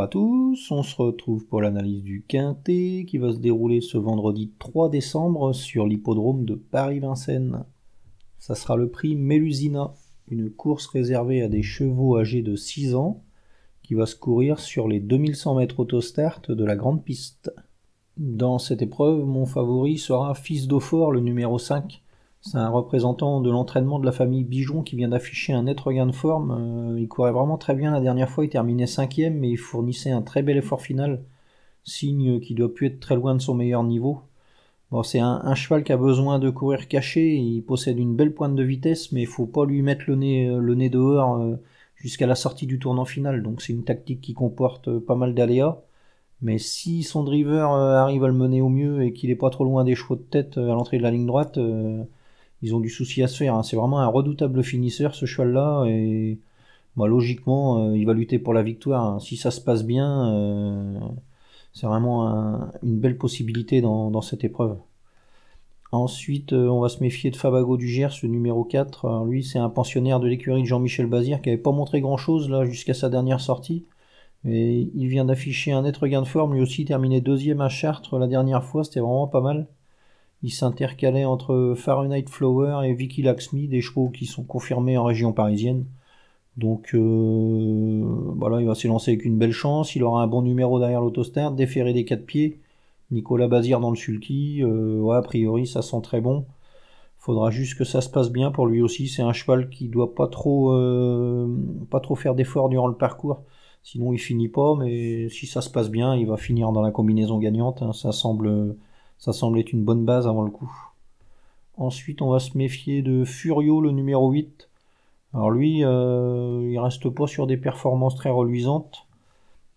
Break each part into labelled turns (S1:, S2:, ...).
S1: Bonjour à tous, on se retrouve pour l'analyse du Quintet qui va se dérouler ce vendredi 3 décembre sur l'hippodrome de Paris-Vincennes. Ça sera le prix Mélusina, une course réservée à des chevaux âgés de 6 ans qui va se courir sur les 2100 mètres autostart de la grande piste. Dans cette épreuve, mon favori sera Fils d'Aufort, le numéro 5, c'est un représentant de l'entraînement de la famille Bijon qui vient d'afficher un net regain de forme. Euh, il courait vraiment très bien la dernière fois, il terminait cinquième, mais il fournissait un très bel effort final, signe qu'il doit plus être très loin de son meilleur niveau. Bon, c'est un, cheval qui a besoin de courir caché, il possède une belle pointe de vitesse, mais il faut pas lui mettre le nez, euh, le nez dehors euh, jusqu'à la sortie du tournant final. Donc c'est une tactique qui comporte pas mal d'aléas. Mais si son driver arrive à le mener au mieux et qu'il est pas trop loin des chevaux de tête à l'entrée de la ligne droite, ils ont du souci à se faire. Hein. C'est vraiment un redoutable finisseur ce cheval-là et bah, logiquement euh, il va lutter pour la victoire. Hein. Si ça se passe bien, euh, c'est vraiment une belle possibilité dans, cette épreuve. Ensuite, euh, on va se méfier de Fabago du Gers, le numéro 4. lui, c'est un pensionnaire de l'écurie de Jean-Michel Bazir qui n'avait pas montré grand-chose là jusqu'à sa dernière sortie. Et il vient d'afficher un net regain de forme, lui aussi terminé deuxième à Chartres la dernière fois, c'était vraiment pas mal. Il s'intercalait entre Fahrenheit Flower et Vicky Laxmi, des chevaux qui sont confirmés en région parisienne. Donc euh, voilà, il va s'élancer avec une belle chance. Il aura un bon numéro derrière l'autostart, déféré des quatre pieds. Nicolas Bazir dans le sulky. Euh, a priori, ça sent très bon. Faudra juste que ça se passe bien pour lui aussi. C'est un cheval qui doit pas trop, euh, pas trop faire d'efforts durant le parcours. Sinon, il finit pas. Mais si ça se passe bien, il va finir dans la combinaison gagnante. Hein. Ça semble ça semble être une bonne base avant le coup. Ensuite, on va se méfier de Furio, le numéro 8. Alors lui, euh, il reste pas sur des performances très reluisantes,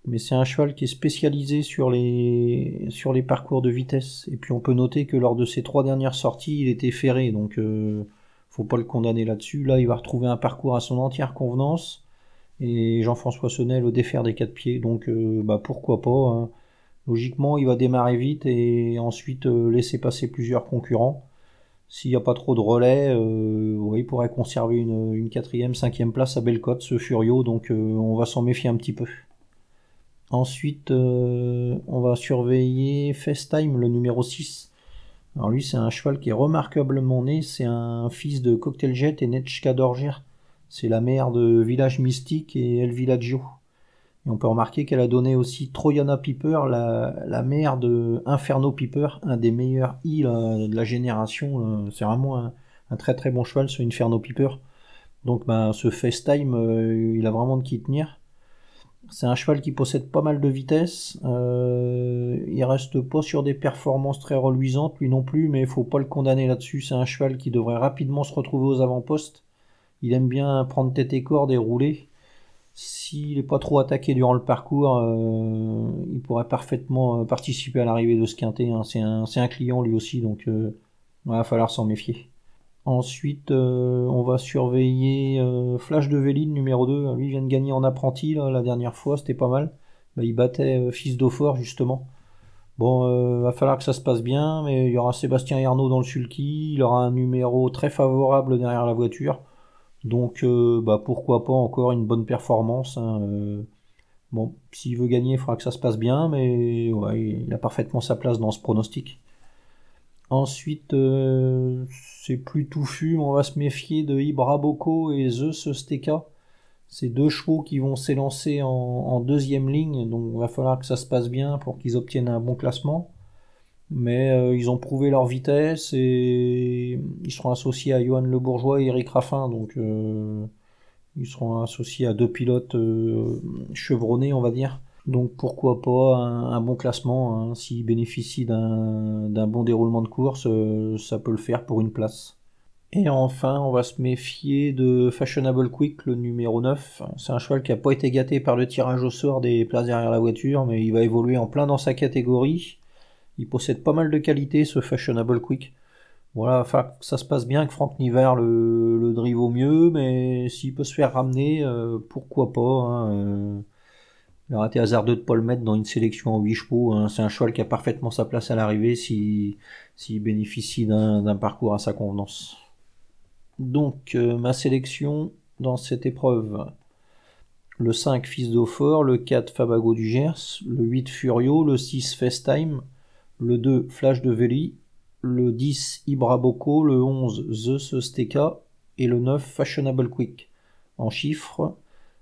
S1: mais c'est un cheval qui est spécialisé sur les, parcours de vitesse. Et puis on peut noter que lors de ses trois dernières sorties, il était ferré, donc euh, faut pas le condamner là-dessus. Là, il va retrouver un parcours à son entière convenance, et Jean-François Sonnet le défaire des quatre pieds, donc euh, bah, pourquoi pas. Hein. Logiquement, il va démarrer vite et ensuite euh, laisser passer plusieurs concurrents. S'il n'y a pas trop de relais, euh, il pourrait conserver une, quatrième, cinquième place à Bellecote, ce Furio, donc euh, on va s'en méfier un petit peu. Ensuite, on va surveiller FaceTime, le numéro 6. Alors lui, c'est un cheval qui est remarquablement né, c'est un fils de Cocktail Jet et Netchka Dorger. C'est la mère de Village Mystique et El Villaggio. Et on peut remarquer qu'elle a donné aussi Troyana Piper, la, mère de Inferno Piper, un des meilleurs I de la génération. C'est vraiment un, très très bon cheval, ce Inferno Piper. Donc ben, ce FaceTime, euh, il a vraiment de qui tenir. C'est un cheval qui possède pas mal de vitesse. Euh, il reste pas sur des performances très reluisantes, lui non plus, mais il faut pas le condamner là-dessus. C'est un cheval qui devrait rapidement se retrouver aux avant-postes. Il aime bien prendre tête et corde et rouler. S'il n'est pas trop attaqué durant le parcours, euh, il pourrait parfaitement euh, participer à l'arrivée de ce quintet. Hein. C'est un, client lui aussi, donc euh, il va falloir s'en méfier. Ensuite, on va surveiller Flash de Véline numéro 2. Lui vient de gagner en apprenti la dernière fois, c'était pas mal. Bah, il battait Fils d'Aufort justement. Bon, il va falloir que ça se passe bien, mais il y aura Sébastien Ernaud dans le sulky. Il aura un numéro très favorable derrière la voiture. Donc euh, bah, pourquoi pas encore une bonne performance. Hein, euh. Bon, s'il veut gagner, il faudra que ça se passe bien, mais il a parfaitement sa place dans ce pronostic. Ensuite, euh, c'est plus touffu, on va se méfier de Ibra Boko et Zeus Steka. C'est deux chevaux qui vont s'élancer en, deuxième ligne, donc il va falloir que ça se passe bien pour qu'ils obtiennent un bon classement mais euh, ils ont prouvé leur vitesse et ils seront associés à Johan Le Bourgeois et Eric Raffin, donc euh, ils seront associés à deux pilotes euh, chevronnés, on va dire. Donc pourquoi pas un, bon classement, hein. s'ils bénéficient d'un bon déroulement de course, ça peut le faire pour une place. Et enfin, on va se méfier de Fashionable Quick, le numéro 9. C'est un cheval qui n'a pas été gâté par le tirage au sort des places derrière la voiture, mais il va évoluer en plein dans sa catégorie. Il possède pas mal de qualités, ce Fashionable Quick. Voilà, ça se passe bien que Franck Niver le, drive au mieux, mais s'il peut se faire ramener, euh, pourquoi pas. Hein, euh. il aurait été hasardeux de pas le mettre dans une sélection en 8 chevaux. Hein. C'est un cheval qui a parfaitement sa place à l'arrivée s'il bénéficie d'un parcours à sa convenance. Donc, euh, ma sélection dans cette épreuve. le 5 Fils d'Aufort, le 4 Fabago du Gers, le 8 Furio, le 6 FaceTime, le 2 Flash de Veli, le 10 Ibraboco, le 11 Zeus Steka et le 9 Fashionable Quick. En chiffres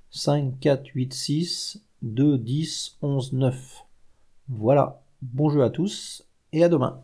S1: 5, 4, 8, 6, 2, 10, 11, 9. Voilà, bon jeu à tous et à demain.